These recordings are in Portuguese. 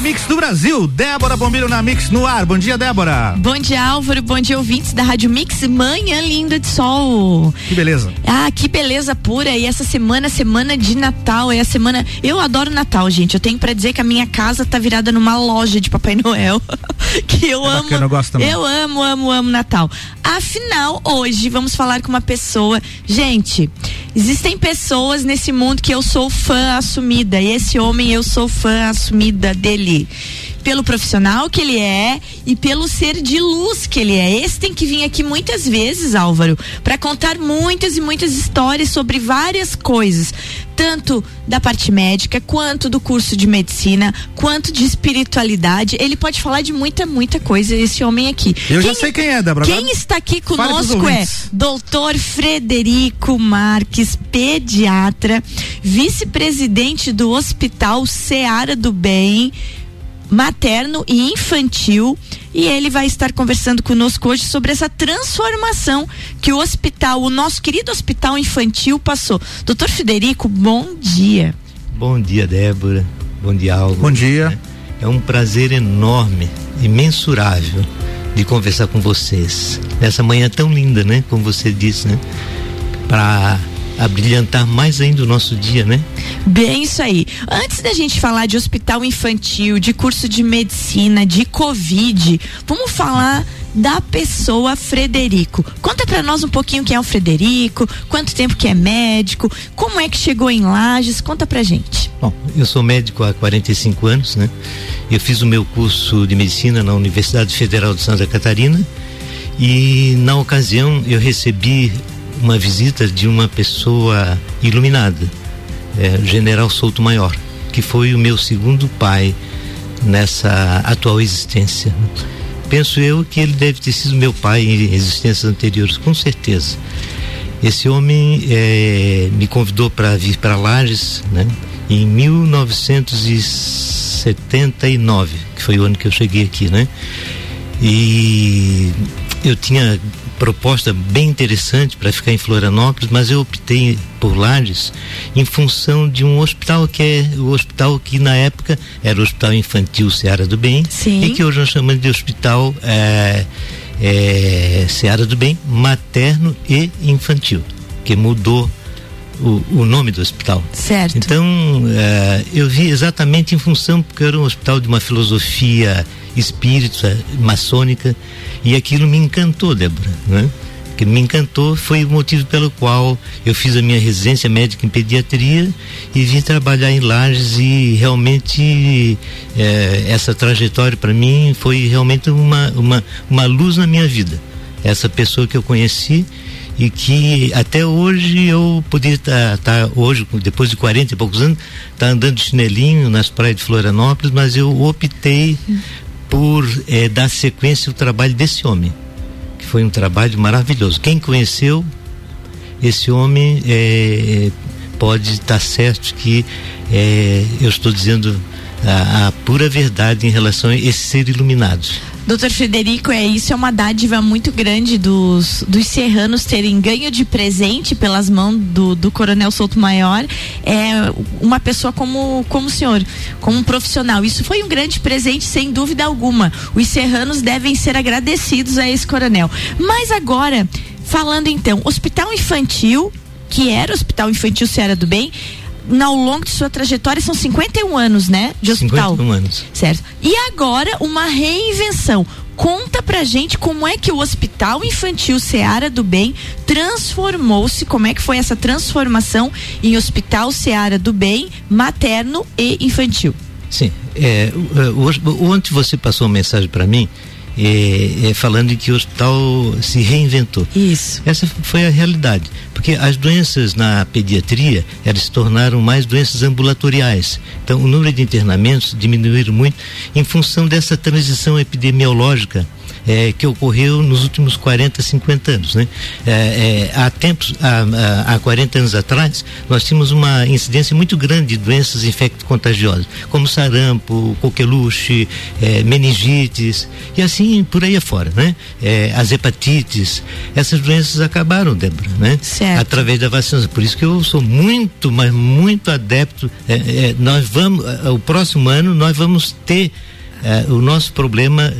mix do Brasil, Débora Bombilho na Mix no ar. Bom dia, Débora. Bom dia, Álvaro. Bom dia, ouvintes da Rádio Mix. Manhã linda de sol. Que beleza. Ah, que beleza pura. E essa semana, semana de Natal, é a semana. Eu adoro Natal, gente. Eu tenho para dizer que a minha casa tá virada numa loja de Papai Noel. que eu é amo. Bacana, eu gosto também. Eu amo, amo, amo Natal. Afinal, hoje vamos falar com uma pessoa. Gente, existem pessoas nesse mundo que eu sou fã assumida. E esse homem eu sou fã assumida dele pelo profissional que ele é e pelo ser de luz que ele é. Esse tem que vir aqui muitas vezes, Álvaro, para contar muitas e muitas histórias sobre várias coisas, tanto da parte médica, quanto do curso de medicina, quanto de espiritualidade. Ele pode falar de muita, muita coisa, esse homem aqui. Eu quem, já sei quem é, Débora. Quem está aqui conosco é doutor Frederico Marques, pediatra, vice-presidente do Hospital Seara do Bem materno e infantil e ele vai estar conversando conosco hoje sobre essa transformação que o hospital, o nosso querido hospital infantil passou. Doutor Federico, bom dia. Bom dia, Débora. Bom dia, Alvo. Bom dia. É um prazer enorme, imensurável de conversar com vocês. Nessa manhã tão linda, né? Como você disse, né? Para a brilhantar mais ainda o nosso dia, né? Bem, isso aí. Antes da gente falar de hospital infantil, de curso de medicina, de Covid, vamos falar da pessoa Frederico. Conta para nós um pouquinho quem é o Frederico, quanto tempo que é médico, como é que chegou em Lages, conta pra gente. Bom, eu sou médico há 45 anos, né? Eu fiz o meu curso de medicina na Universidade Federal de Santa Catarina e na ocasião eu recebi uma visita de uma pessoa iluminada, é, General Souto Maior, que foi o meu segundo pai nessa atual existência. Penso eu que ele deve ter sido meu pai em existências anteriores, com certeza. Esse homem é, me convidou para vir para Lages, né? Em 1979, que foi o ano que eu cheguei aqui, né? E eu tinha proposta bem interessante para ficar em Florianópolis, mas eu optei por Lages em função de um hospital que é o hospital que na época era o Hospital Infantil Seara do Bem Sim. e que hoje nós chamamos de Hospital é, é, Seara do Bem Materno e Infantil, que mudou o, o, nome do hospital. Certo. Então, uh, eu vi exatamente em função, porque era um hospital de uma filosofia espírita, maçônica, e aquilo me encantou, Débora, né? que me encantou foi o motivo pelo qual eu fiz a minha residência médica em pediatria e vim trabalhar em Lages e realmente eh, essa trajetória para mim foi realmente uma, uma, uma luz na minha vida. Essa pessoa que eu conheci e que até hoje eu poderia estar tá, tá, hoje, depois de 40 e poucos anos, tá andando de chinelinho nas praias de Florianópolis, mas eu optei por eh, dar sequência ao trabalho desse homem, que foi um trabalho maravilhoso. Quem conheceu esse homem eh, pode estar certo que eh, eu estou dizendo a, a, pura verdade em relação a esse ser iluminado. Doutor Frederico, é isso é uma dádiva muito grande dos, dos serranos terem ganho de presente pelas mãos do, do Coronel Souto Maior é uma pessoa como, como o senhor, como um profissional. Isso foi um grande presente, sem dúvida alguma. Os serranos devem ser agradecidos a esse coronel. Mas agora, falando então, Hospital Infantil, que era o Hospital Infantil Ceará do Bem, ao longo de sua trajetória são 51 anos, né? De hospital. 51 anos. Certo. E agora uma reinvenção. Conta pra gente como é que o Hospital Infantil Seara do Bem transformou-se, como é que foi essa transformação em Hospital Seara do Bem materno e infantil. Sim, é, ontem você passou uma mensagem para mim é, é, falando que o hospital se reinventou. Isso. Essa foi a realidade, porque as doenças na pediatria elas se tornaram mais doenças ambulatoriais. Então, o número de internamentos diminuíram muito em função dessa transição epidemiológica é, que ocorreu nos últimos 40, 50 anos. Né? É, é, há tempos, há, há 40 anos atrás, nós tínhamos uma incidência muito grande de doenças infecto-contagiosas, como sarampo, coqueluche, é, meningites e assim por aí afora. Né? É, as hepatites, essas doenças acabaram, Débora, né? Certo. através da vacina. Por isso que eu sou muito, mas muito adepto. É, nós vamos, o próximo ano, nós vamos ter é, o nosso problema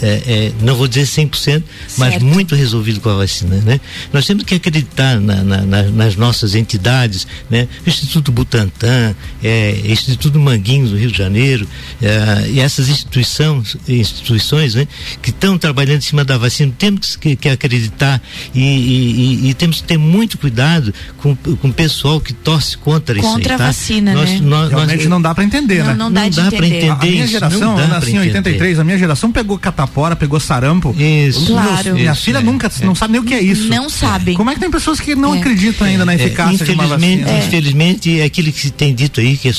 é, é, não vou dizer 100%, mas certo. muito resolvido com a vacina, né? Nós temos que acreditar na, na, na, nas nossas entidades, né? Instituto Butantan, é, Instituto Manguinhos do Rio de Janeiro, é, e essas instituições, instituições, né? Que estão trabalhando em cima da vacina, temos que, que acreditar e, e, e, e, temos que ter muito cuidado com, com o pessoal que torce contra, contra isso aí, a tá? vacina, nós, né? Nós, Realmente nós, não dá para entender, não, né? Não dá, não dá para entender. A minha geração, assim, em 83, a minha geração pegou catapora, pegou sarampo. Isso. Claro. minha isso, filha é. nunca não sabe nem o que é isso. Não sabe. Como é que tem pessoas que não é. acreditam ainda na é, eficácia de uma vacina? É. Infelizmente, é aquilo que se tem dito aí, que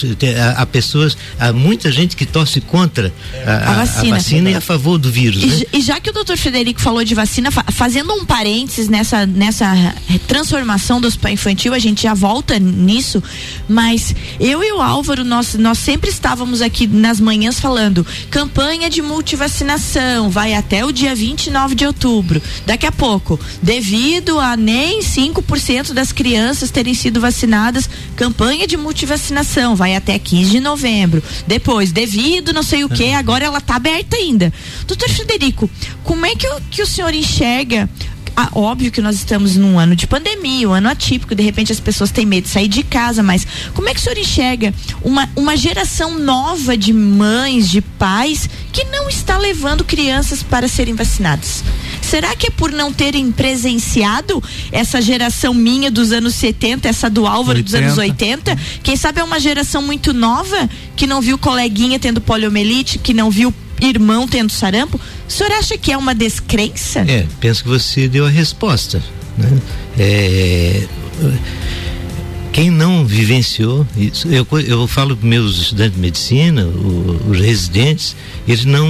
há pessoas, há muita gente que torce contra a, a, a, vacina. a vacina, e a favor do vírus. E, né? e já que o doutor Frederico falou de vacina, fa fazendo um parênteses nessa, nessa transformação do hospital infantil, a gente já volta nisso, mas eu e o Álvaro, nós, nós sempre estávamos aqui nas manhãs falando campanha de multivacinação, vai até o dia 29 de outubro. Daqui a pouco, devido a nem 5% das crianças terem sido vacinadas, campanha de multivacinação, vai até 15 de novembro. Depois, devido não sei o que, agora ela está aberta ainda. Doutor Frederico, como é que o, que o senhor enxerga ah, óbvio que nós estamos num ano de pandemia, um ano atípico, de repente as pessoas têm medo de sair de casa, mas como é que o senhor enxerga uma, uma geração nova de mães, de pais, que não está levando crianças para serem vacinados? Será que é por não terem presenciado essa geração minha dos anos 70, essa do Álvaro 80. dos anos 80? Quem sabe é uma geração muito nova que não viu coleguinha tendo poliomielite, que não viu irmão tendo sarampo, o senhor acha que é uma descrença? É, penso que você deu a resposta. Né? É, quem não vivenciou isso, eu, eu falo para meus estudantes de medicina, o, os residentes, eles não,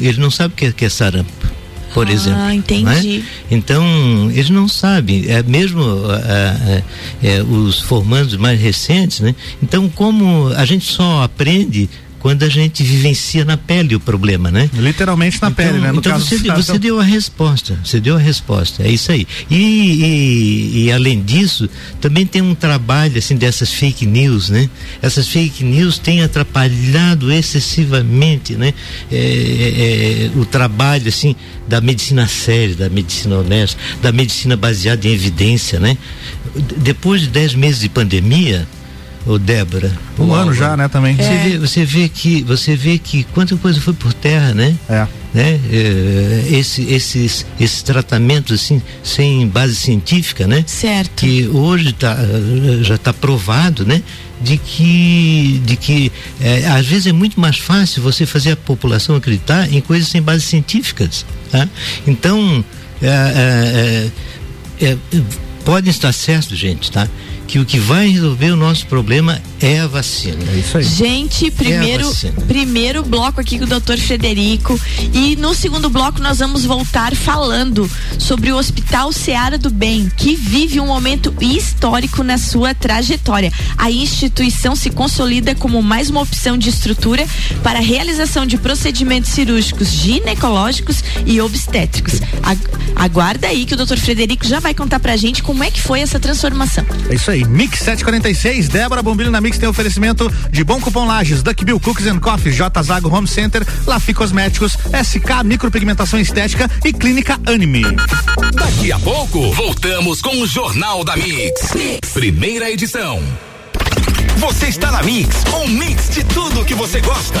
eles não sabem o que é, que é sarampo por ah, exemplo. Ah, entendi. Né? Então, eles não sabem, é mesmo é, é, os formandos mais recentes, né? Então, como a gente só aprende quando a gente vivencia na pele o problema, né? Literalmente na então, pele, né? No então você, você deu a resposta, você deu a resposta, é isso aí. E, e, e, além disso, também tem um trabalho assim dessas fake news, né? Essas fake news têm atrapalhado excessivamente, né? É, é, é o trabalho assim da medicina séria, da medicina honesta, da medicina baseada em evidência, né? Depois de dez meses de pandemia, o Débora. Um ano já, né, também. Você, é. vê, você vê que você vê que quanta coisa foi por terra, né? É. Né? É, esse, esses, esses tratamentos assim sem base científica, né? Certo. Que hoje tá, já está provado, né? De que, de que é, às vezes é muito mais fácil você fazer a população acreditar em coisas sem bases científicas. Tá? Então, é, é, é, é podem estar certos, gente, tá? Que o que vai resolver o nosso problema é a vacina. É isso aí. Gente, primeiro, é primeiro bloco aqui com o doutor Frederico e no segundo bloco nós vamos voltar falando sobre o Hospital Seara do Bem, que vive um momento histórico na sua trajetória. A instituição se consolida como mais uma opção de estrutura para a realização de procedimentos cirúrgicos ginecológicos e obstétricos. Aguarda aí que o doutor Frederico já vai contar pra gente como é que foi essa transformação. É isso aí. Mix 746, Débora Bombilho na Mix tem oferecimento de Bom Cupom Lages, Duck Bill Cookies and Coffee, J Zago Home Center, Lafi Cosméticos, SK Micropigmentação Estética e Clínica Anime. Daqui a pouco, voltamos com o Jornal da mix. mix. Primeira edição. Você está na Mix, um mix de tudo que você gosta.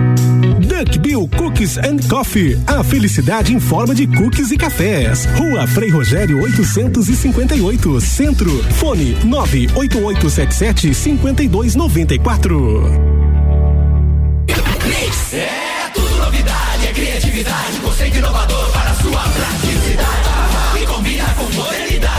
Duck Bill Cookies and Coffee. A felicidade em forma de cookies e cafés. Rua Frei Rogério 858, Centro. Fone 98877 5294. Mix. É tudo novidade, é criatividade, conceito inovador para sua praticidade. E combina com modernidade.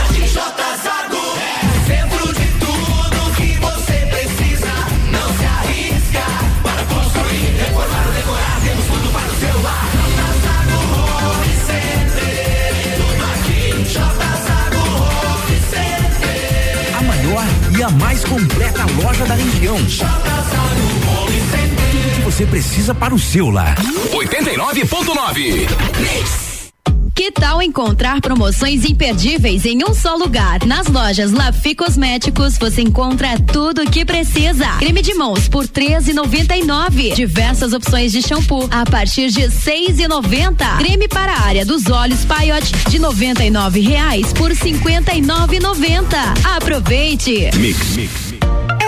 A mais completa loja da região. Tudo que você precisa para o seu lar. 89.9 que tal encontrar promoções imperdíveis em um só lugar? Nas lojas Lafi Cosméticos você encontra tudo o que precisa. Creme de mãos por 13,99. Diversas opções de shampoo a partir de 6,90. Creme para a área dos olhos Paiote de R$ reais por 59,90. Aproveite. Mix, mix.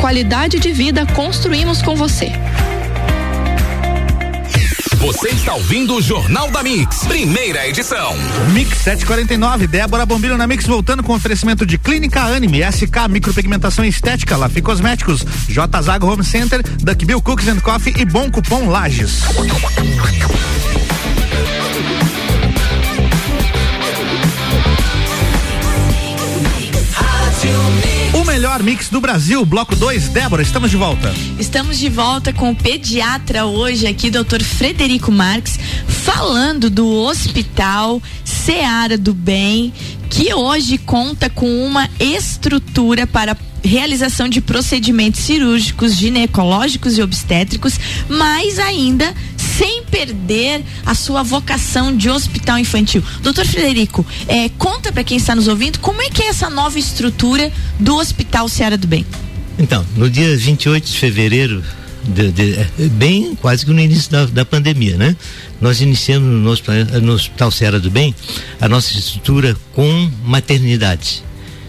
qualidade de vida construímos com você. Você está ouvindo o Jornal da Mix, primeira edição. Mix 749, Débora Bombilho na Mix voltando com oferecimento de Clínica Anime, SK Micropigmentação Estética, Lafi Cosméticos, J Zago Home Center, Duck Bill Cookies and Coffee e Bom Cupom Lages. Melhor mix do Brasil, bloco 2. Débora, estamos de volta. Estamos de volta com o pediatra hoje aqui, doutor Frederico Marques, falando do Hospital Seara do Bem, que hoje conta com uma estrutura para realização de procedimentos cirúrgicos, ginecológicos e obstétricos, mas ainda sem perder a sua vocação de hospital infantil. Doutor Frederico, é, conta para quem está nos ouvindo como é que é essa nova estrutura do Hospital Seara do Bem. Então, no dia 28 de fevereiro, de, de, é, bem quase que no início da, da pandemia, né? Nós iniciamos no, no Hospital Seara do Bem a nossa estrutura com maternidade.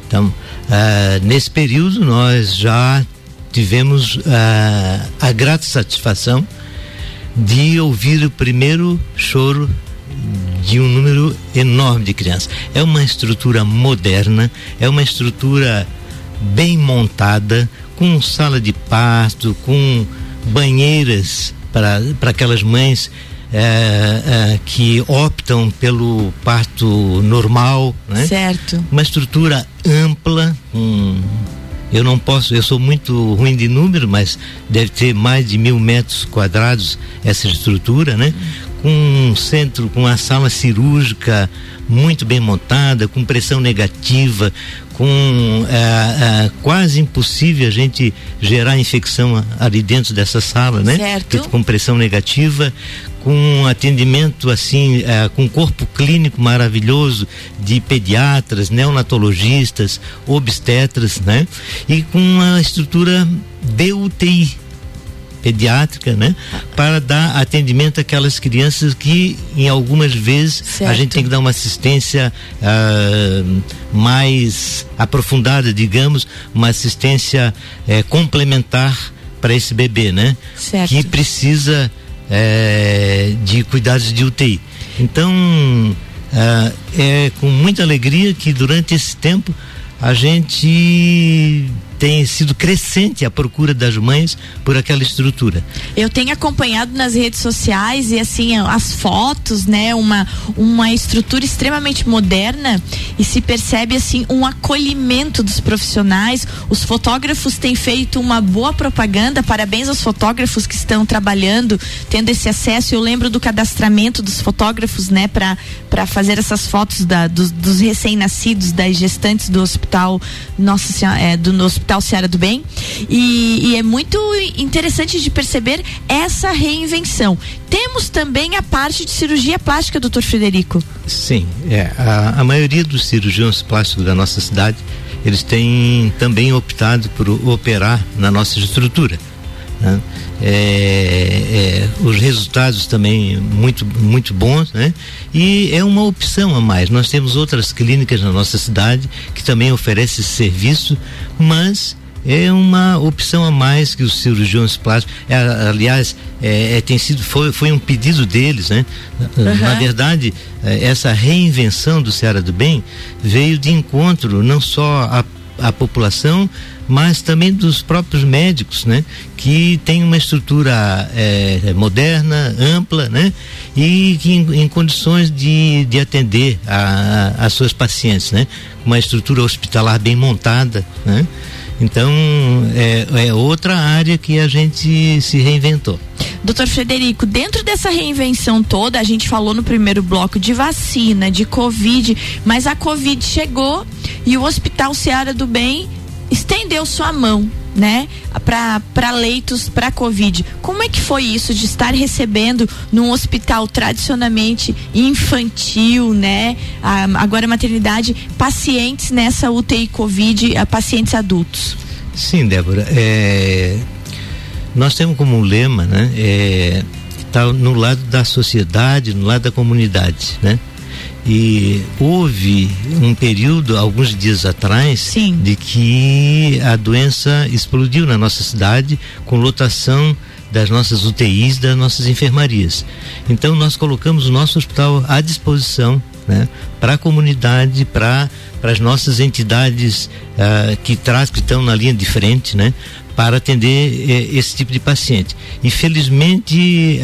Então, ah, nesse período nós já tivemos ah, a grata satisfação de ouvir o primeiro choro de um número enorme de crianças. É uma estrutura moderna, é uma estrutura bem montada, com sala de parto, com banheiras para aquelas mães é, é, que optam pelo parto normal, né? Certo. Uma estrutura ampla, um, eu não posso, eu sou muito ruim de número, mas deve ter mais de mil metros quadrados essa estrutura, né? Com um centro, com uma sala cirúrgica muito bem montada, com pressão negativa, com é, é, quase impossível a gente gerar infecção ali dentro dessa sala, né? Certo. Com pressão negativa, com um atendimento assim, é, com um corpo clínico maravilhoso de pediatras, neonatologistas, obstetras, né? E com uma estrutura de UTI pediátrica, né? Para dar atendimento àquelas crianças que, em algumas vezes, certo. a gente tem que dar uma assistência uh, mais aprofundada, digamos, uma assistência uh, complementar para esse bebê, né? Certo. Que precisa é, de cuidados de UTI. Então, ah, é com muita alegria que durante esse tempo a gente tem sido crescente a procura das mães por aquela estrutura. Eu tenho acompanhado nas redes sociais e assim as fotos, né, uma uma estrutura extremamente moderna e se percebe assim um acolhimento dos profissionais. Os fotógrafos têm feito uma boa propaganda. Parabéns aos fotógrafos que estão trabalhando, tendo esse acesso. Eu lembro do cadastramento dos fotógrafos, né, para para fazer essas fotos da, dos, dos recém-nascidos, das gestantes do hospital Nossa Senhora, é, do no hospital Seara do Bem. E, e é muito interessante de perceber essa reinvenção. Temos também a parte de cirurgia plástica, doutor Frederico. Sim, é. A, a maioria dos cirurgiões plásticos da nossa cidade, eles têm também optado por operar na nossa estrutura. Né? É, é, os resultados também muito muito bons, né? E é uma opção a mais. Nós temos outras clínicas na nossa cidade que também oferecem esse serviço, mas é uma opção a mais que os cirurgiões plásticos, é, aliás, é, é, tem sido foi, foi um pedido deles, né? Uhum. Na verdade, é, essa reinvenção do Ceará do Bem veio de encontro não só a a população, mas também dos próprios médicos, né? Que tem uma estrutura é, moderna, ampla, né? E que em, em condições de, de atender as suas pacientes, né? Uma estrutura hospitalar bem montada, né? Então, é, é outra área que a gente se reinventou. Doutor Frederico, dentro dessa reinvenção toda, a gente falou no primeiro bloco de vacina, de Covid, mas a Covid chegou e o Hospital Seara do Bem estendeu sua mão, né, para leitos para Covid. Como é que foi isso de estar recebendo num hospital tradicionalmente infantil, né, a, agora maternidade, pacientes nessa UTI Covid, a pacientes adultos? Sim, Débora. É, nós temos como lema, né, é, tá no lado da sociedade, no lado da comunidade, né? E houve um período, alguns dias atrás, Sim. de que a doença explodiu na nossa cidade com lotação das nossas UTIs, das nossas enfermarias. Então nós colocamos o nosso hospital à disposição né, para a comunidade, para as nossas entidades uh, que traz, que estão na linha de frente, né, para atender eh, esse tipo de paciente. Infelizmente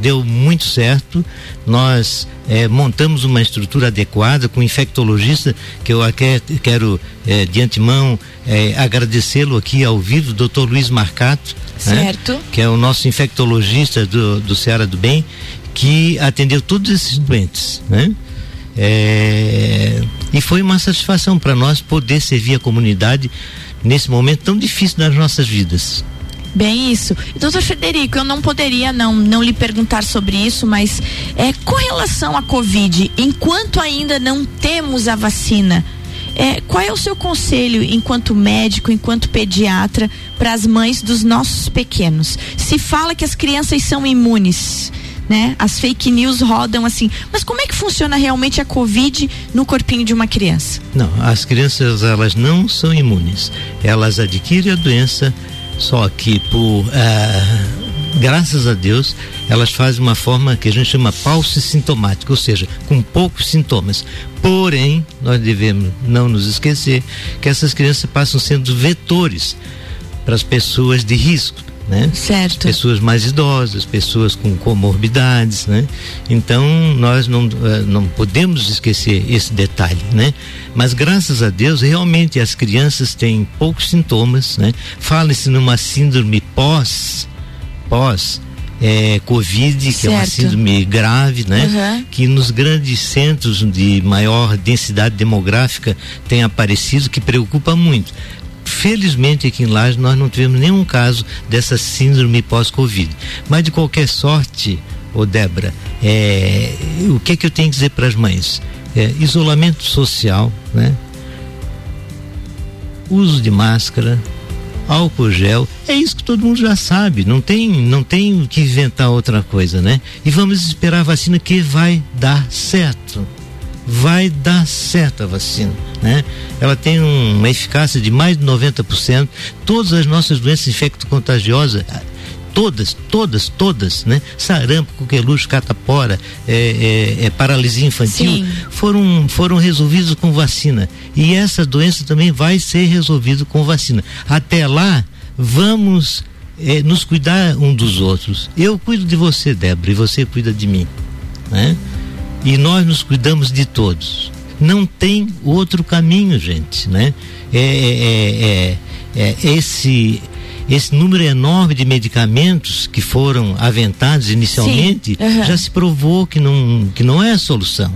deu muito certo. Nós eh, montamos uma estrutura adequada com um infectologista que eu aqui quero eh, de antemão agradecê-lo aqui ao vivo, doutor Luiz Marcato, né, que é o nosso infectologista do, do Ceará do Bem, que atendeu todos esses doentes, né? É, e foi uma satisfação para nós poder servir a comunidade nesse momento tão difícil das nossas vidas. Bem isso. Doutor Frederico, eu não poderia não, não lhe perguntar sobre isso, mas é, com relação à Covid, enquanto ainda não temos a vacina, é, qual é o seu conselho enquanto médico, enquanto pediatra, para as mães dos nossos pequenos? Se fala que as crianças são imunes, né? As fake news rodam assim. Mas como é que funciona realmente a Covid no corpinho de uma criança? Não, as crianças elas não são imunes. Elas adquirem a doença, só que por ah, graças a Deus, elas fazem uma forma que a gente chama pausa sintomática, ou seja, com poucos sintomas. Porém, nós devemos não nos esquecer que essas crianças passam sendo vetores para as pessoas de risco né? Certo. Pessoas mais idosas, pessoas com comorbidades, né? Então nós não, eh, não podemos esquecer esse detalhe, né? Mas graças a Deus realmente as crianças têm poucos sintomas, né? Fala-se numa síndrome pós, pós é, Covid, que certo. é uma síndrome grave, né? Uhum. Que nos grandes centros de maior densidade demográfica tem aparecido, que preocupa muito. Felizmente aqui em Laje nós não tivemos nenhum caso dessa síndrome pós-Covid. Mas de qualquer sorte, ô Débora, é, o que é que eu tenho que dizer para as mães? É, isolamento social, né? Uso de máscara, álcool gel, é isso que todo mundo já sabe, não tem, não tem que inventar outra coisa, né? E vamos esperar a vacina que vai dar certo vai dar certo a vacina, né? Ela tem um, uma eficácia de mais de 90%. Todas as nossas doenças infecto-contagiosas, todas, todas, todas, né? Sarampo, coqueluche, catapora, é, é, é, paralisia infantil, Sim. foram, foram resolvidos com vacina. E essa doença também vai ser resolvida com vacina. Até lá, vamos é, nos cuidar um dos outros. Eu cuido de você, Débora, e você cuida de mim. Né? E nós nos cuidamos de todos. Não tem outro caminho, gente. Né? É, é, é, é esse esse número enorme de medicamentos que foram aventados inicialmente uhum. já se provou que não, que não é a solução.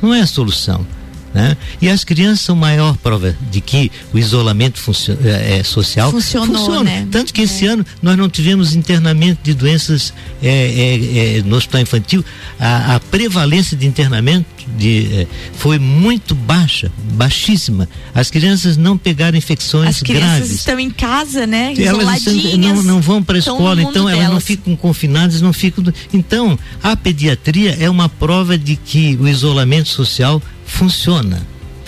Não é a solução. Né? E as crianças são maior prova de que o isolamento é, é, social Funcionou, funciona. Né? Tanto que é. esse ano nós não tivemos internamento de doenças é, no hospital infantil. A, a, prevalência de internamento de, foi muito baixa, baixíssima. As crianças não pegaram infecções graves. As crianças graves. estão em casa, né? Elas estão, não, não vão para a escola, então elas não ficam confinadas, não ficam. Então, a pediatria é uma prova de que o isolamento social funciona.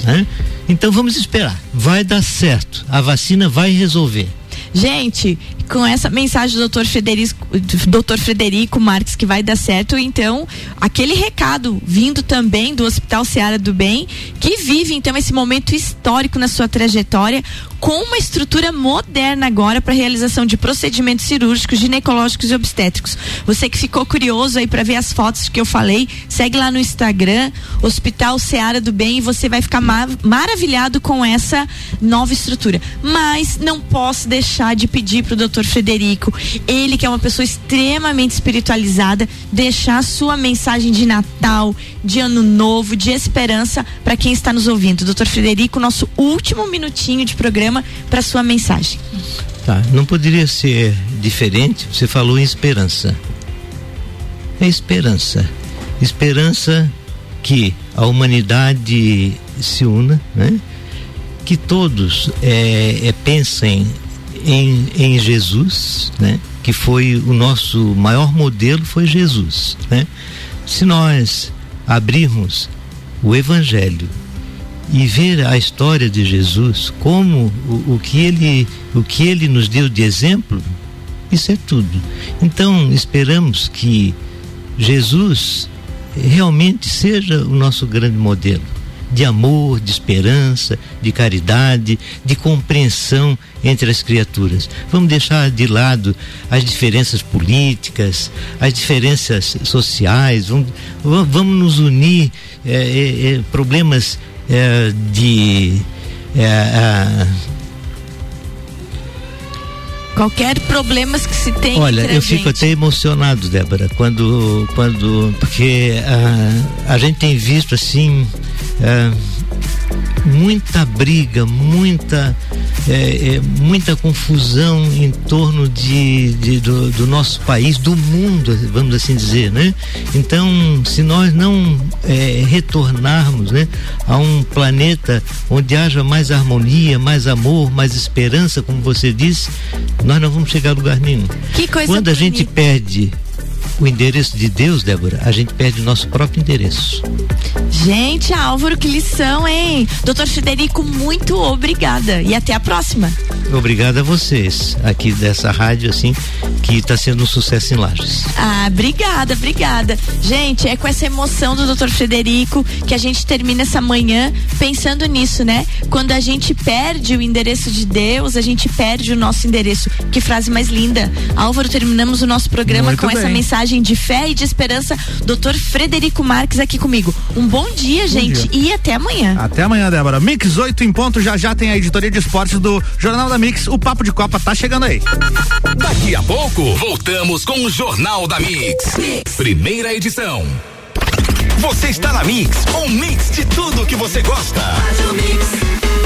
Né? Então vamos esperar. Vai dar certo. A vacina vai resolver. Gente, com essa mensagem do doutor Frederico, doutor Frederico Marques que vai dar certo, então, aquele recado vindo também do Hospital Seara do Bem, que vive então esse momento histórico na sua trajetória, com uma estrutura moderna agora para realização de procedimentos cirúrgicos, ginecológicos e obstétricos. Você que ficou curioso aí para ver as fotos que eu falei, segue lá no Instagram, Hospital Seara do Bem, e você vai ficar mar maravilhado com essa nova estrutura. Mas não posso deixar de pedir para o doutor Frederico, ele que é uma pessoa extremamente espiritualizada, deixar sua mensagem de Natal, de Ano Novo, de esperança para quem está nos ouvindo. Doutor Frederico, nosso último minutinho de programa para sua mensagem. Tá, não poderia ser diferente. Você falou em esperança. É esperança. Esperança que a humanidade se una, né? Que todos é, é, pensem em, em Jesus, né? Que foi o nosso maior modelo, foi Jesus, né? Se nós abrirmos o Evangelho e ver a história de Jesus, como o, o, que ele o que ele nos deu de exemplo, isso é tudo. Então esperamos que Jesus realmente seja o nosso grande modelo de amor, de esperança, de caridade, de compreensão entre as criaturas. Vamos deixar de lado as diferenças políticas, as diferenças sociais, vamos, vamos nos unir é, é, problemas é, de é, qualquer problemas que se tem olha eu fico até emocionado Débora quando quando porque a, a gente tem visto assim é, muita briga, muita é, é, muita confusão em torno de, de do, do, nosso país, do mundo, vamos assim dizer, né? Então, se nós não é, retornarmos, né, a um planeta onde haja mais harmonia, mais amor, mais esperança, como você disse, nós não vamos chegar a lugar nenhum. Quando a gente perde o endereço de Deus, Débora, a gente perde o nosso próprio endereço. Gente, Álvaro, que lição, hein? Doutor Frederico, muito obrigada e até a próxima. Obrigado a vocês aqui dessa rádio, assim, que está sendo um sucesso em Lages. Ah, obrigada, obrigada. Gente, é com essa emoção do doutor Frederico que a gente termina essa manhã pensando nisso, né? Quando a gente perde o endereço de Deus, a gente perde o nosso endereço. Que frase mais linda. Álvaro, terminamos o nosso programa muito com bem. essa mensagem mensagem de fé e de esperança, doutor Frederico Marques aqui comigo. Um bom dia, bom gente, dia. e até amanhã. Até amanhã, Débora. Mix 8 em ponto, já já tem a editoria de esportes do Jornal da Mix. O Papo de Copa tá chegando aí. Daqui a pouco, voltamos com o Jornal da mix. mix. Primeira edição. Você está na Mix, um mix de tudo que você gosta. Faz o mix.